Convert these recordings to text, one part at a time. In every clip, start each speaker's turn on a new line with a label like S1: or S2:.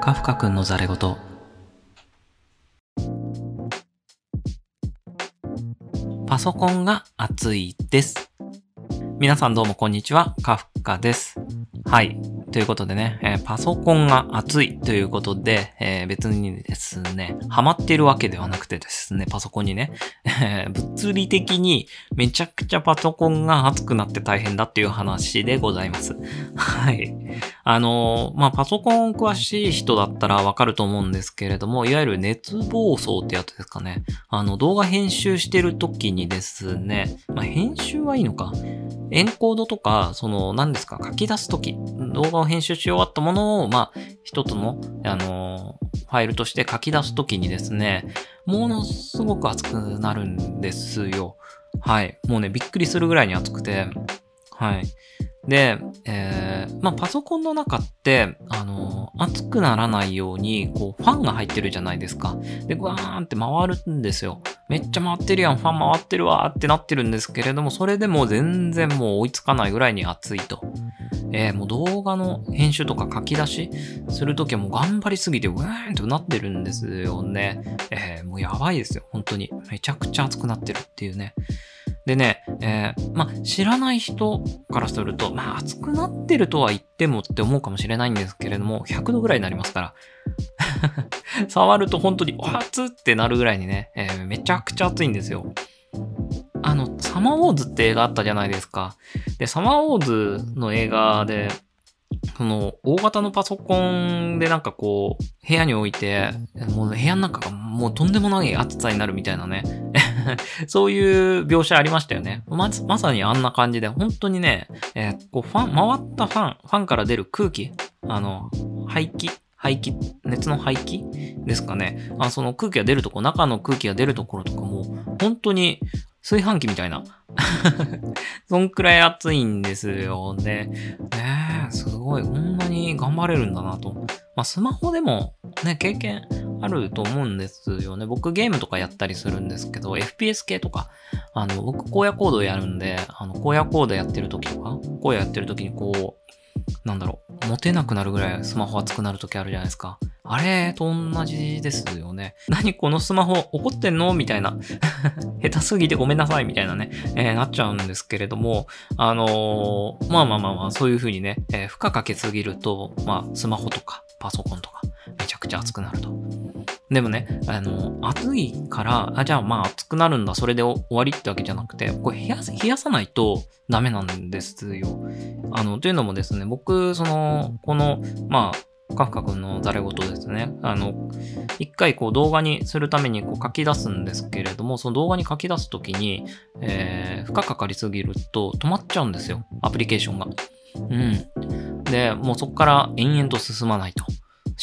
S1: カフカくんのザレ言パソコンが熱いです。皆さんどうもこんにちは、カフカです。はい。ということでね、えーパソコンが熱いということで、えー別にですね、ハマってるわけではなくてですね、パソコンにね、え 物理的にめちゃくちゃパソコンが熱くなって大変だっていう話でございます。はい。あのまあ、パソコン詳しい人だったらわかると思うんですけれども、いわゆる熱暴走ってやつですかね。あの、動画編集してる時にですね、まあ、編集はいいのか。エンコードとか、その、何ですか、書き出すとき、動画を編集し終わったものを、まあ、一つの、あのファイルとして書き出すときにですね、ものすごく熱くなるんですよ。はい。もうね、びっくりするぐらいに熱くて、はい。で、えー、まあ、パソコンの中って、あのー熱くならないように、こう、ファンが入ってるじゃないですか。で、グワーンって回るんですよ。めっちゃ回ってるやん、ファン回ってるわーってなってるんですけれども、それでも全然もう追いつかないぐらいに熱いと。えー、もう動画の編集とか書き出しするときはもう頑張りすぎて、ウーンとなってるんですよね。えー、もうやばいですよ、本当に。めちゃくちゃ熱くなってるっていうね。でね、えー、まあ、知らない人からすると、まあ、熱くなってるとは言ってもって思うかもしれないんですけれども、100度ぐらいになりますから。触ると本当に、わ熱ってなるぐらいにね、えーめちゃくちゃ熱いんですよ。あの、サマーウォーズって映画あったじゃないですか。で、サマーウォーズの映画で、その、大型のパソコンでなんかこう、部屋に置いて、もう部屋の中がもうとんでもない暑さになるみたいなね。そういう描写ありましたよね。ま、まさにあんな感じで、本当にね、えーこう、ファン、回ったファン、ファンから出る空気、あの、排気、排気、熱の排気ですかね。あその空気が出るとこ、中の空気が出るところとかも、本当に炊飯器みたいな。そんくらい暑いんですよね。ねえ、すごい。こんなに頑張れるんだなと。まあ、スマホでもね、経験あると思うんですよね。僕ゲームとかやったりするんですけど、FPS 系とか、あの、僕荒野コードやるんで、あの、荒野コードやってる時とか、荒野やってる時にこう、なんだろう、持てなくなるぐらいスマホ熱くなる時あるじゃないですか。あれと同じですよね。何このスマホ怒ってんのみたいな。下手すぎてごめんなさいみたいなね、えーなっちゃうんですけれども、あのーまあまあまあまあ、そういう風にね、えー負荷かけすぎると、まあ、スマホとかパソコンとか、めちゃくちゃ熱くなると。でもね、あの、暑いから、あ、じゃあまあ暑くなるんだ、それで終わりってわけじゃなくて、これ冷や、冷やさないとダメなんですよ。あの、というのもですね、僕、その、この、まあ、カフカ君のザレ言ですね。あの、一回こう動画にするためにこう書き出すんですけれども、その動画に書き出すときに、えー、負荷かかりすぎると止まっちゃうんですよ。アプリケーションが。うん。で、もうそこから延々と進まないと。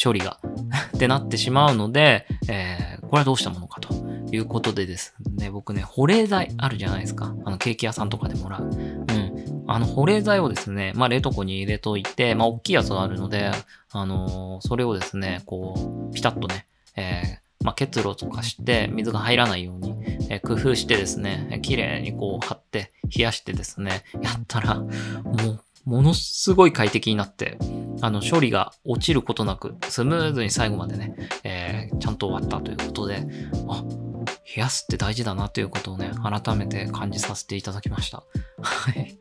S1: 処理が。ってなってしまうので、えー、これはどうしたものかということでですね、僕ね、保冷剤あるじゃないですか。あの、ケーキ屋さんとかでもらう。うん。あの、保冷剤をですね、まあ、冷凍庫に入れといて、まあ、大きいやつがあるので、あのーそれをですね、こう、ピタッとね、えー、まあ、結露とかして、水が入らないように、え工夫してですね、えー綺麗にこう貼って、冷やしてですね、やったら、もう、ものすごい快適になって、あの、処理が落ちることなく、スムーズに最後までね、えーちゃんと終わったということで、あ、冷やすって大事だなということをね、改めて感じさせていただきました。はい。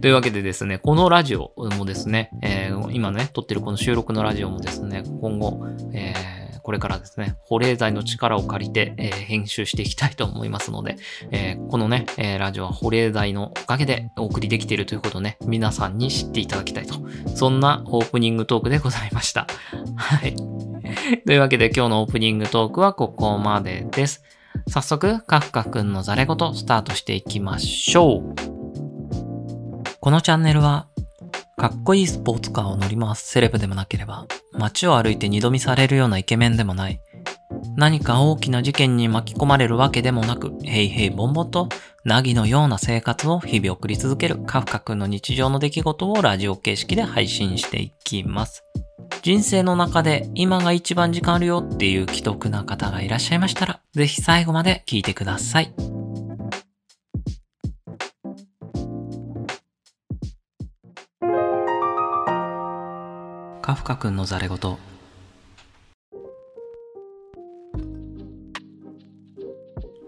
S1: というわけでですね、このラジオもですね、えー今ね、撮ってるこの収録のラジオもですね、今後、えーこれからですね、保冷剤の力を借りて、えー編集していきたいと思いますので、えーこのね、えーラジオは保冷剤のおかげでお送りできているということをね、皆さんに知っていただきたいと。そんなオープニングトークでございました。はい。というわけで今日のオープニングトークはここまでです。早速、カフカくんのザレ言スタートしていきましょう。このチャンネルは、かっこいいスポーツカーを乗り回すセレブでもなければ、街を歩いて二度見されるようなイケメンでもない。何か大きな事件に巻き込まれるわけでもなく、へいへいぼんぼんと、なぎのような生活を日々送り続けるカフカ君の日常の出来事をラジオ形式で配信していきます。人生の中で今が一番時間あるよっていう既得な方がいらっしゃいましたら、ぜひ最後まで聞いてください。カフカ君のザレ言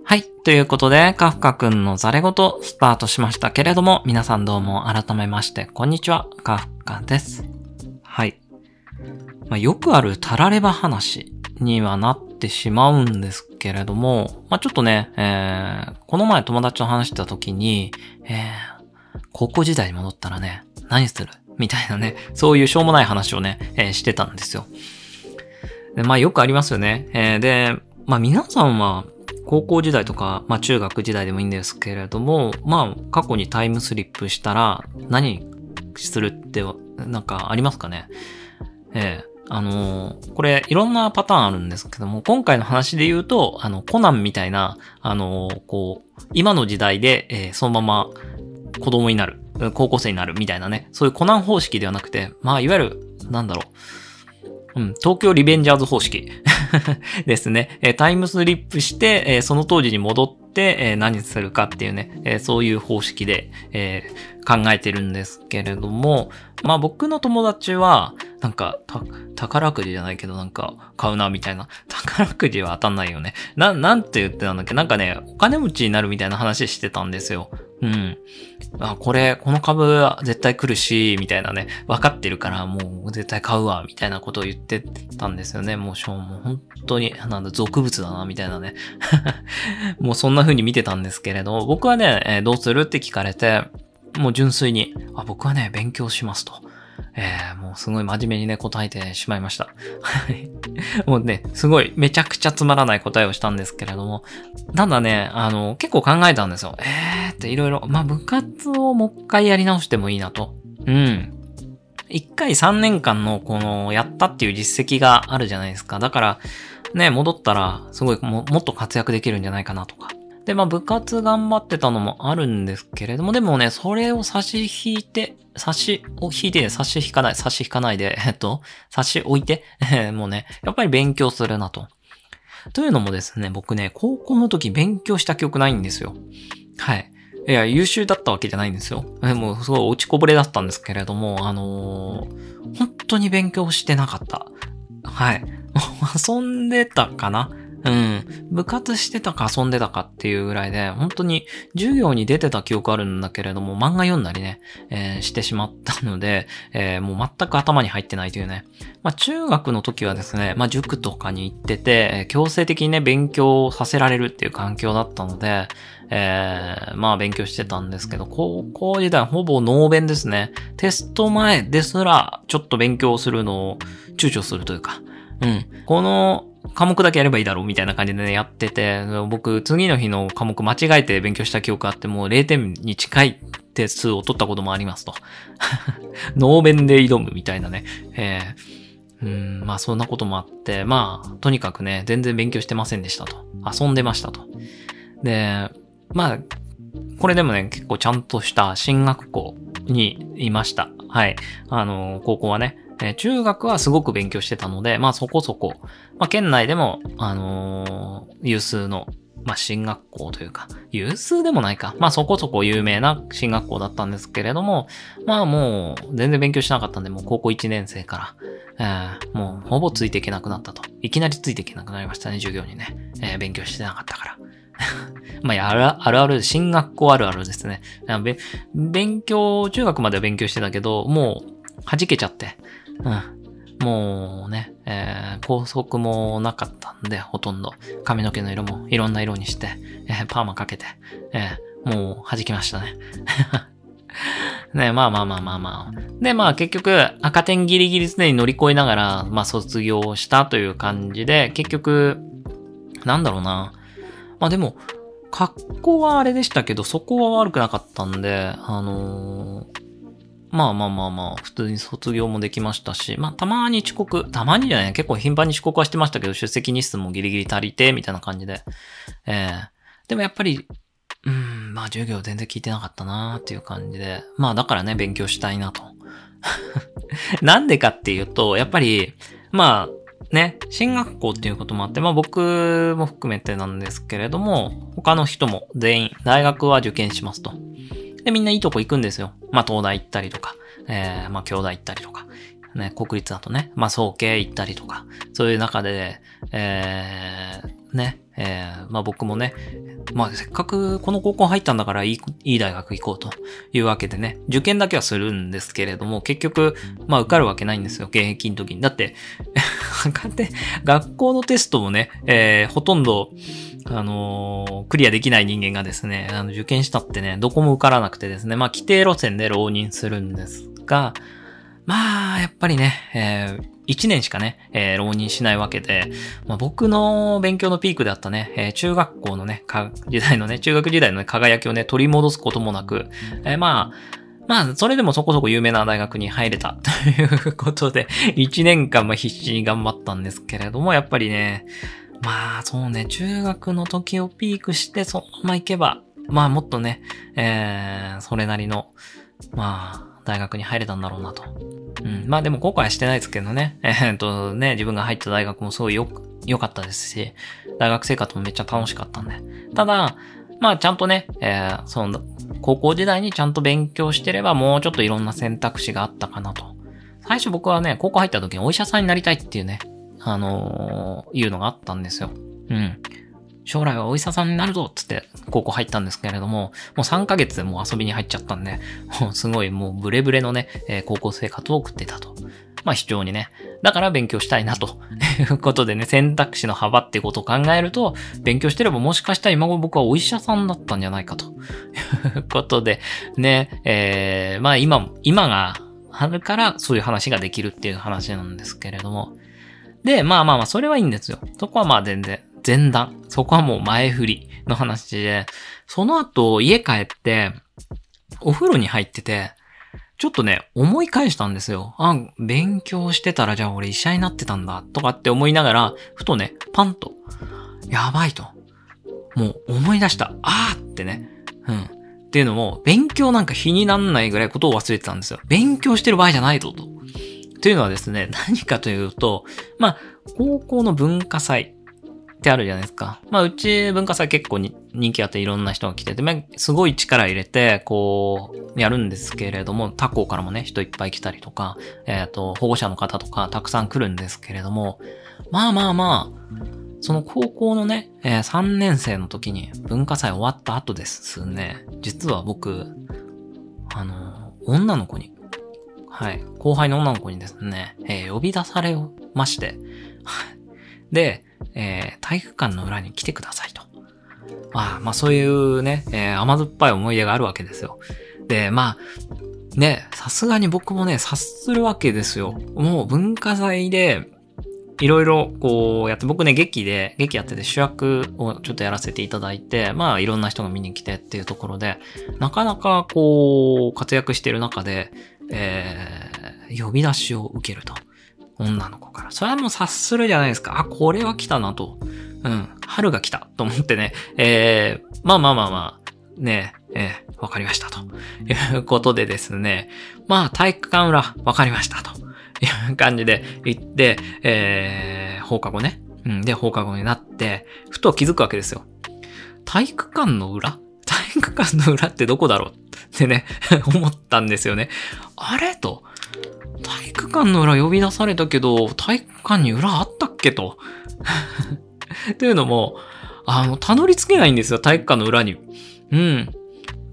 S1: はい。ということで、カフカ君のザレ言スタートしましたけれども、皆さんどうも改めまして、こんにちは。カフカです。はい。まあ、よくあるタラレバ話にはなってしまうんですけれども、まあ、ちょっとね、えー、この前友達と話してた時に、えー、高校時代に戻ったらね、何するみたいなね、そういうしょうもない話をね、えー、してたんですよ。で、まあよくありますよね。えー、で、まあ皆さんは高校時代とか、まあ中学時代でもいいんですけれども、まあ過去にタイムスリップしたら何するってなんかありますかね？ええあのー、これいろんなパターンあるんですけども、今回の話で言うと、あの、コナンみたいな、あのー、こう、今の時代で、え、そのまま子供になる、高校生になるみたいなね、そういうコナン方式ではなくて、まあ、いわゆる、なんだろう、うん、東京リベンジャーズ方式 ですね。えタイムスリップして、えその当時に戻って、え何するかっていうね、えそういう方式で、え考えてるんですけれども、まあ僕の友達は、なんか、宝くじじゃないけどなんか買うなみたいな。宝くじは当たんないよね。な、なんて言ってたんだっけ？なんかね、お金持ちになるみたいな話してたんですよ。うん。あ、これ、この株は絶対来るし、みたいなね、分かってるからもう絶対買うわ、みたいなことを言ってたんですよね。もうしょうも本当に、なんだ、俗物だな、みたいなね。もうそんな風に見てたんですけれど、僕はね、えー、どうするって聞かれて、もう純粋に、あ、僕はね、勉強しますと。えー、もうすごい真面目にね、答えてしまいました。はい。もうね、すごい、めちゃくちゃつまらない答えをしたんですけれども、ただね、あの、結構考えたんですよ。えーっていろいろ、まあ、部活をもう一回やり直してもいいなと。うん。一回3年間のこの、やったっていう実績があるじゃないですか。だから、ね、戻ったら、すごいも、もっと活躍できるんじゃないかなとか。で、まあ部活頑張ってたのもあるんですけれども、でもね、それを差し引いて、差しを引いて、差し引かない、差し引かないで、えっと、差し置いて、もうね、やっぱり勉強するなと。というのもですね、僕ね、高校の時勉強した記憶ないんですよ。はい。いや、優秀だったわけじゃないんですよ。もうすごい落ちこぼれだったんですけれども、あのー、本当に勉強してなかった。はい。遊んでたかなうん。部活してたか遊んでたかっていうぐらいで、本当に授業に出てた記憶あるんだけれども、漫画読んだりね、えー、してしまったので、えー、もう全く頭に入ってないというね。まあ中学の時はですね、まあ塾とかに行ってて、強制的にね、勉強させられるっていう環境だったので、えー、まあ勉強してたんですけど、高校時代ほぼノーベンですね。テスト前ですら、ちょっと勉強するのを躊躇するというか、うん。この科目だけやればいいだろうみたいな感じでね、やってて、僕、次の日の科目間違えて勉強した記憶あって、もう0点に近い点数を取ったこともありますと。ノーベンで挑むみたいなね。えー、うん、まあそんなこともあって、まあ、とにかくね、全然勉強してませんでしたと。遊んでましたと。で、まあ、これでもね、結構ちゃんとした進学校にいました。はい。あの、高校はね。え中学はすごく勉強してたので、まあそこそこ、まあ県内でも、あのー、有数の、まあ進学校というか、有数でもないか。まあそこそこ有名な進学校だったんですけれども、まあもう全然勉強しなかったんで、もう高校1年生から、えー、もうほぼついていけなくなったと。いきなりついていけなくなりましたね、授業にね。えー、勉強してなかったから。まあ、あるあるある、進学校あるあるですね。勉強、中学までは勉強してたけど、もう弾けちゃって、うん。もうね、えー、高速もなかったんで、ほとんど。髪の毛の色もいろんな色にして、えー、パーマかけて、えー、もう弾きましたね。ね、まあまあまあまあまあ。で、まあ結局、赤点ギリギリ常に乗り越えながら、まあ卒業したという感じで、結局、なんだろうな。まあでも、格好はあれでしたけど、そこは悪くなかったんで、あのー、まあまあまあまあ、普通に卒業もできましたし、まあたまに遅刻、たまにじゃない結構頻繁に遅刻はしてましたけど、出席日数もギリギリ足りて、みたいな感じで。ええー、でもやっぱり、うん、まあ授業全然聞いてなかったなーっていう感じで。まあだからね、勉強したいなと。なんでかっていうと、やっぱり、まあ、ね、進学校っていうこともあって、まあ僕も含めてなんですけれども、他の人も全員大学は受験しますと。で、みんないいとこ行くんですよ。まあ、東大行ったりとか、えー、まあ、京大行ったりとか、ね、国立だとね、まあ、総計行ったりとか、そういう中で、えー、ね、えー、まあ僕もね、まあせっかくこの高校入ったんだからいい、いい大学行こうというわけでね、受験だけはするんですけれども、結局、まあ受かるわけないんですよ、現役の時に。だって、学校のテストもね、えー、ほとんど、あのー、クリアできない人間がですね、あの、受験したってね、どこも受からなくてですね、まあ規定路線で浪人するんですが、まあ、やっぱりね、えー、1年しかね、えー、浪人しないわけで、まあ、僕の勉強のピークであったね、えー、中学校のね、か時代のね、中学時代の、ね、輝きをね、取り戻すこともなく、えー、まあ、まあ、それでもそこそこ有名な大学に入れた ということで、1年間ま必死に頑張ったんですけれども、やっぱりね、まあ、そうね、中学の時をピークして、そのまま行けば、まあ、もっとね、えー、それなりの、まあ、大学に入れたんだろうなと。うん。まあでも後悔はしてないですけどね。え、っとね、自分が入った大学もすごいよ、良かったですし、大学生活もめっちゃ楽しかったんで。ただ、まあちゃんとね、えー、その、高校時代にちゃんと勉強してればもうちょっといろんな選択肢があったかなと。最初僕はね、高校入った時にお医者さんになりたいっていうね、あのー、いうのがあったんですよ。うん。将来はお医者さんになるぞっつって高校入ったんですけれども、もう3ヶ月でもう遊びに入っちゃったんで、も うすごいもうブレブレのね、え、高校生活を送ってたと。まあ非常にね。だから勉強したいなという ことでね、選択肢の幅ってことを考えると、勉強してればもしかしたら今後僕はお医者さんだったんじゃないかという ことで、ね、えー、まあ今、今があるからそういう話ができるっていう話なんですけれども。で、まあまあまあ、それはいいんですよ。そこはまあ全然前段。そこはもう前振りの話で、その後家帰って、お風呂に入ってて、ちょっとね、思い返したんですよ。あ、勉強してたらじゃあ俺医者になってたんだ、とかって思いながら、ふとね、パンと、やばいと。もう思い出した。あーってね。うん。っていうのも、勉強なんか日になんないぐらいことを忘れてたんですよ。勉強してる場合じゃないぞと。というのはですね、何かというと、まあ、高校の文化祭。ってあるじゃないですか。まあ、うち文化祭結構に人気あっていろんな人が来てて、まあ、すごい力入れて、こう、やるんですけれども、他校からもね、人いっぱい来たりとか、えっ、ー、と、保護者の方とかたくさん来るんですけれども、まあまあまあ、その高校のね、えー、3年生の時に文化祭終わった後ですね、実は僕、あの、女の子に、はい、後輩の女の子にですね、えー、呼び出されまして、で、えー、体育館の裏に来てくださいと。まあ、まあそういうね、えー、甘酸っぱい思い出があるわけですよ。で、まあ、ね、さすがに僕もね、察するわけですよ。もう文化祭で、いろいろこうやって、僕ね、劇で、劇やってて主役をちょっとやらせていただいて、まあいろんな人が見に来てっていうところで、なかなかこう、活躍してる中で、えー、呼び出しを受けると。女の子。それはもう察するじゃないですか。あ、これは来たなと。うん。春が来たと思ってね。えー、まあまあまあまあ、ねえ、えー、わかりましたと。いうことでですね。まあ、体育館裏、わかりましたと。いう感じで行って、えー、放課後ね。うん。で、放課後になって、ふと気づくわけですよ。体育館の裏？体育館の裏ってどこだろう？ってね 思ったんですよね。あれ？と。体育館の裏呼び出されたけど、体育館に裏あったっけと。というのも、あの、たどり着けないんですよ、体育館の裏に。うん。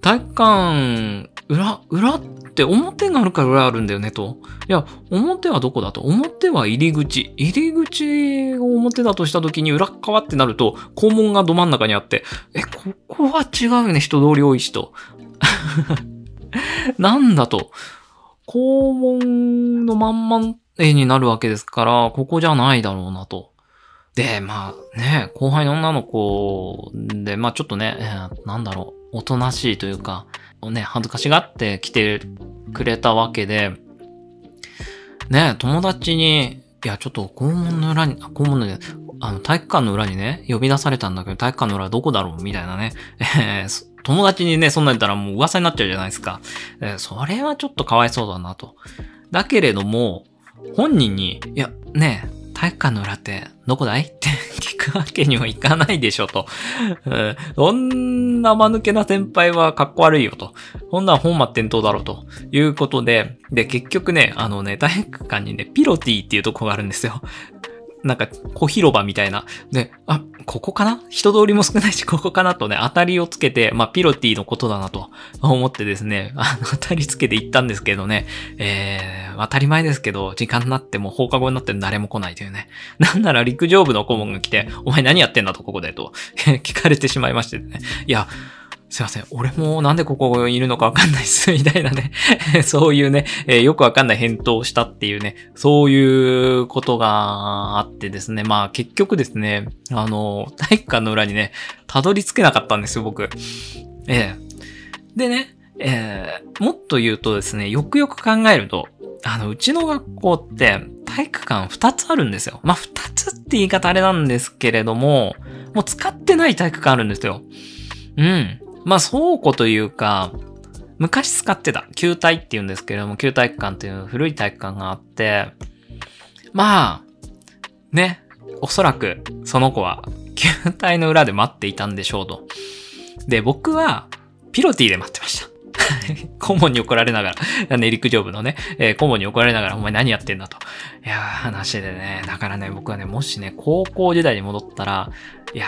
S1: 体育館、裏、裏って表があるから裏あるんだよねと。いや、表はどこだと表は入り口。入り口を表だとした時に裏側ってなると、校門がど真ん中にあって、え、ここは違うよね、人通り多いしと。なんだと。肛門のまんま絵になるわけですから、ここじゃないだろうなと。で、まあね、後輩の女の子で、まあちょっとね、えー、なんだろう、おとなしいというか、ね、恥ずかしがって来てくれたわけで、ね、友達に、いや、ちょっと校門の裏に、校門の、あの、体育館の裏にね、呼び出されたんだけど、体育館の裏どこだろうみたいなね、えー、友達にね、そんなん言ったらもう噂になっちゃうじゃないですか。えー、それはちょっとかわいそうだなと。だけれども、本人に、いや、ね体育館の裏ってどこだい？って聞くわけにはいかないでしょと。うん、そんな間抜けな先輩はかっこ悪いよと。こんな本末転倒だろうということで、で、結局ね、あのね、体育館にね、ピロティっていうとこがあるんですよ。なんか小広場みたいな。で、あ、ここかな？人通りも少ないし、ここかな？とね、当たりをつけて、まあ、ピロティのことだなと思ってですね、あの、当たりつけて行ったんですけどね、えー、当たり前ですけど、時間になっても放課後になって誰も来ないというね。なんなら陸上部の顧問が来て、お前何やってんだと、ここでと 聞かれてしまいましてね。いや、すいません。俺もなんでここにいるのかわかんないっす。みたいなね。そういうね、えー、よくわかんない返答をしたっていうね、そういうことがあってですね。まあ結局ですね、あの、体育館の裏にね、たどり着けなかったんですよ、僕。ええー、でね、えー、もっと言うとですね、よくよく考えると、あの、うちの学校って体育館2つあるんですよ。まあ、2つって言い方あれなんですけれども、もう使ってない体育館あるんですよ。うん。まあ倉庫というか、昔使ってた、球体って言うんですけれども、球体育館っていう古い体育館があって、まあ、ね、おそらくその子は球体の裏で待っていたんでしょうと。で、僕はピロティで待ってました。顧問に怒られながら、ね、陸上部のね、えー、顧問に怒られながら、お前何やってんだと。いやー、話でね、だからね、僕はね、もしね、高校時代に戻ったら、いや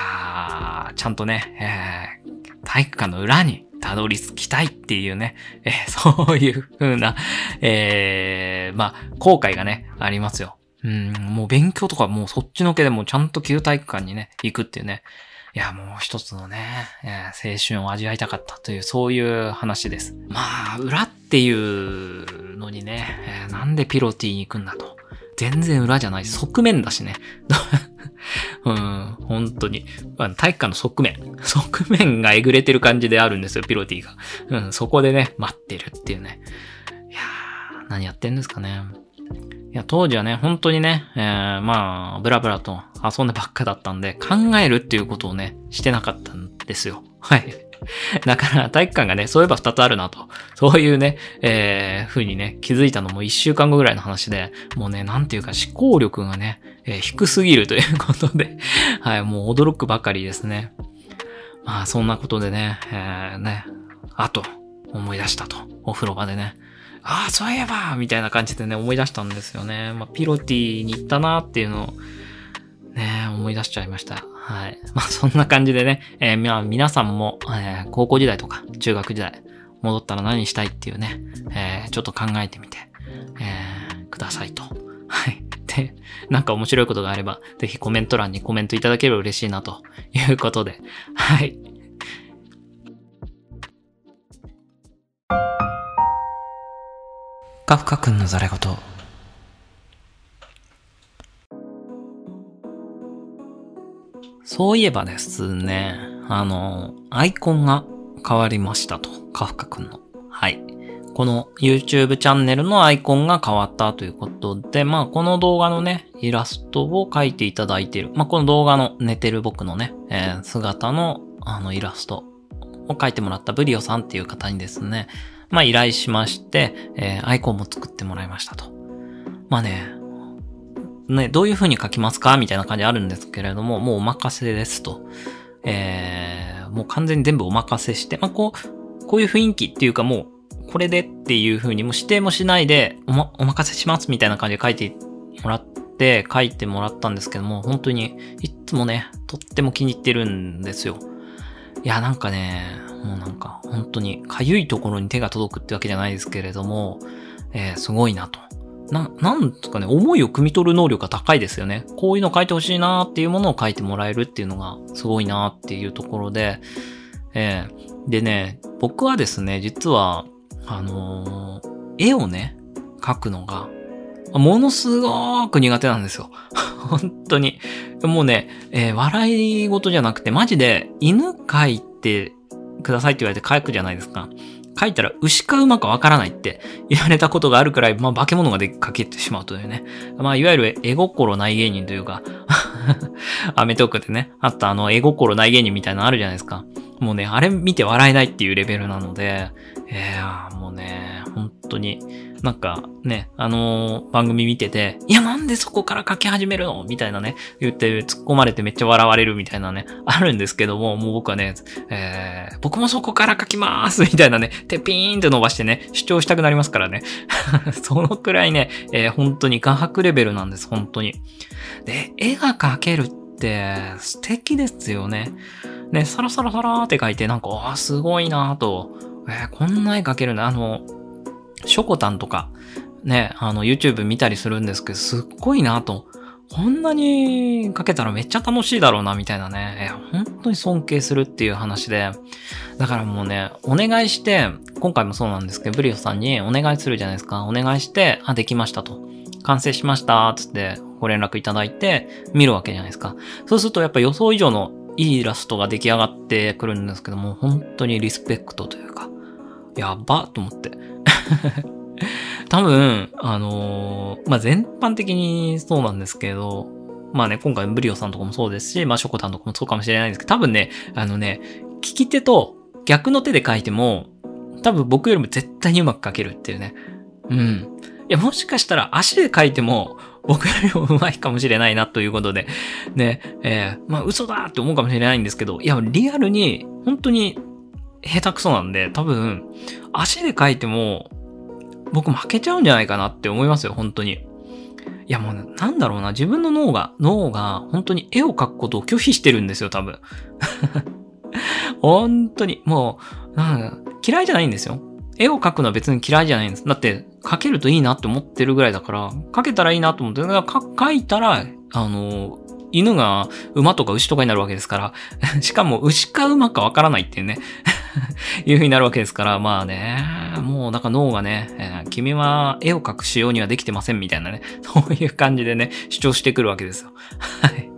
S1: ー、ちゃんとね、えー、体育館の裏にたどり着きたいっていうね、えー、そういう風な、えー、まあ、後悔がね、ありますよ。うん、もう勉強とかもうそっちのけでもちゃんと旧体育館にね、行くっていうね。いや、もう一つのね、青春を味わいたかったという、そういう話です。まあ、裏っていうのにね、なんでピロティに行くんだと。全然裏じゃない。側面だしね。うん、本当に。体育館の側面。側面がえぐれてる感じであるんですよ、ピロティが。うん、そこでね、待ってるっていうね。いやー、何やってんですかね。いや、当時はね、本当にね、えー、まあ、ブラブラと遊んでばっかだったんで、考えるっていうことをね、してなかったんですよ。はい。だから体育館がね、そういえば二つあるなと。そういうね、えー、風にね、気づいたのも一週間後ぐらいの話で、もうね、なんていうか思考力がね、えー、低すぎるということで、はい、もう驚くばかりですね。まあ、そんなことでね、えー、ね、あと、思い出したと。お風呂場でね。ああ、そういえばみたいな感じでね、思い出したんですよね。まあ、ピロティに行ったなっていうのを、ね、思い出しちゃいました。はい。まあ、そんな感じでね、えー、まあ、皆さんも、えー、高校時代とか中学時代、戻ったら何したいっていうね、えー、ちょっと考えてみて、えー、くださいと。はい。で、なんか面白いことがあれば、ぜひコメント欄にコメントいただければ嬉しいなということで、はい。カフカ君のザレ言。そういえばですね、あの、アイコンが変わりましたと。カフカくんの。はい。この YouTube チャンネルのアイコンが変わったということで、まあこの動画のね、イラストを描いていただいている。まあこの動画の寝てる僕のね、えー、姿のあのイラストを描いてもらったブリオさんっていう方にですね、まあ依頼しまして、えー、アイコンも作ってもらいましたと。まあね、ね、どういう風に書きますかみたいな感じあるんですけれども、もうお任せですと。えー、もう完全に全部お任せして、まあ、こう、こういう雰囲気っていうかもう、これでっていう風にもう指定もしないで、おま、お任せしますみたいな感じで書いてもらって、書いてもらったんですけども、本当に、いつもね、とっても気に入ってるんですよ。いや、なんかね、もうなんか、本当に、かゆいところに手が届くってわけじゃないですけれども、えー、すごいなと。な、なんとかね、思いを汲み取る能力が高いですよね。こういうの書いてほしいなーっていうものを書いてもらえるっていうのがすごいなーっていうところで、えー、でね、僕はですね、実は、あのー、絵をね、描くのが、ものすごーく苦手なんですよ。本当に。もうね、えー、笑い事じゃなくて、マジで犬描いてくださいって言われて描くじゃないですか。書いたら牛か馬かわからないって言われたことがあるくらい、まあ化け物がで書けてしまうというね。まあいわゆる絵心ない芸人というか アメトークでね、あったあの絵心ない芸人みたいなのあるじゃないですか。もうね、あれ見て笑えないっていうレベルなので、えー、もうね、本当に、なんかね、あのー、番組見てて、いや、なんでそこから書き始めるの？みたいなね、言って突っ込まれてめっちゃ笑われるみたいなね、あるんですけども、もう僕はね、えー、僕もそこから書きまーすみたいなね、てピーンって伸ばしてね、主張したくなりますからね。そのくらいね、えー、本当に画伯レベルなんです、本当に。で、絵が描けるって素敵ですよね。ね、サラサラサラーって書いて、なんか、あ、すごいなと。えー、こんな絵描けるな。あの、ショコタンとか、ね、あの、YouTube 見たりするんですけど、すっごいなと。こんなに描けたらめっちゃ楽しいだろうな、みたいなね。え、本当に尊敬するっていう話で。だからもうね、お願いして、今回もそうなんですけど、ブリオさんにお願いするじゃないですか。お願いして、あ、できましたと。完成しました、つってご連絡いただいて、見るわけじゃないですか。そうするとやっぱ予想以上のいいイラストが出来上がってくるんですけども、本当にリスペクトというか、やばと思って。多分、あのー、まあ、全般的にそうなんですけど、まあね、今回ブリオさんとかもそうですし、まあ、ショコタンとかもそうかもしれないんですけど、多分ね、あのね、聞き手と逆の手で書いても、多分僕よりも絶対にうまく書けるっていうね。うん。いや、もしかしたら足で書いても、僕よりも上手いかもしれないなということで、ね、えー、まあ嘘だって思うかもしれないんですけど、いや、リアルに、本当に下手くそなんで、多分、足で書いても、僕負けちゃうんじゃないかなって思いますよ、本当に。いやもう、なんだろうな、自分の脳が、脳が本当に絵を描くことを拒否してるんですよ、多分。本当に、もう、なん嫌いじゃないんですよ。絵を描くのは別に嫌いじゃないんです。だって、描けるといいなって思ってるぐらいだから、描けたらいいなと思って、だから描いたら、あの、犬が馬とか牛とかになるわけですから、しかも牛か馬かわからないっていうね いう風になるわけですから、まあね、もうなんか脳がね、えー、君は絵を描く仕様にはできてませんみたいなね、そういう感じでね、主張してくるわけですよ。はい。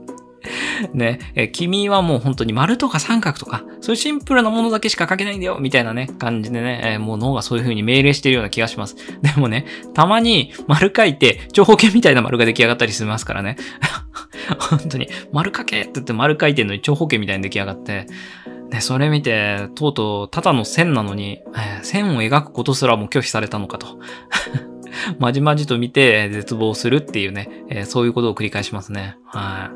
S1: ね、え君はもう本当に丸とか三角とか、そういうシンプルなものだけしか書けないんだよ、みたいなね、感じでね、えー、もう脳がそういう風に命令してるような気がします。でもね、たまに丸書いて、長方形みたいな丸が出来上がったりしますからね。本当に、丸書けって言って丸書いてんのに長方形みたいに出来上がって、で、それ見て、とうとう、ただの線なのに、えー、線を描くことすらも拒否されたのかと。まじまじと見て絶望するっていうね、えー、そういうことを繰り返しますね。は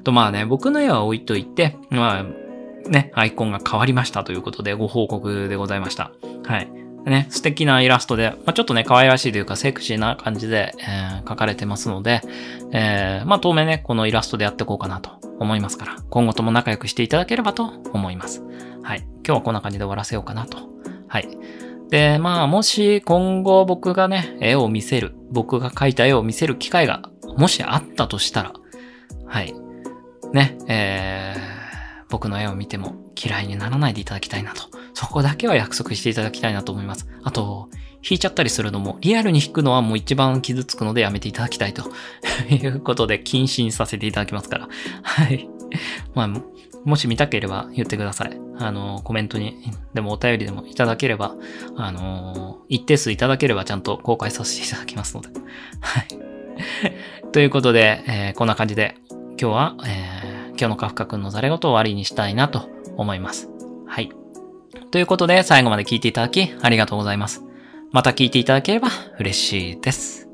S1: い。と、まあね、僕の絵は置いといて、まあ、ね、アイコンが変わりましたということでご報告でございました。はい。ね、素敵なイラストで、まあ、ちょっとね、可愛らしいというかセクシーな感じで、えー、描かれてますので、えー、まあ、当面ね、このイラストでやっていこうかなと思いますから、今後とも仲良くしていただければと思います。はい。今日はこんな感じで終わらせようかなと。はい。で、まあ、もし今後僕がね、絵を見せる、僕が描いた絵を見せる機会が、もしあったとしたら、はい。ね、えー、僕の絵を見ても嫌いにならないでいただきたいなと。そこだけは約束していただきたいなと思います。あと、引いちゃったりするのも、リアルに引くのはもう一番傷つくのでやめていただきたいと いうことで、禁止にさせていただきますから。はい。まあ、もし見たければ言ってください。あの、コメントに、でもお便りでもいただければ、あの、一定数いただければちゃんと公開させていただきますので。はい。ということで、えー、こんな感じで、今日は、えー、今日のカフカ君のザレ言を終わりにしたいなと思います。はい。ということで、最後まで聞いていただき、ありがとうございます。また聞いていただければ嬉しいです。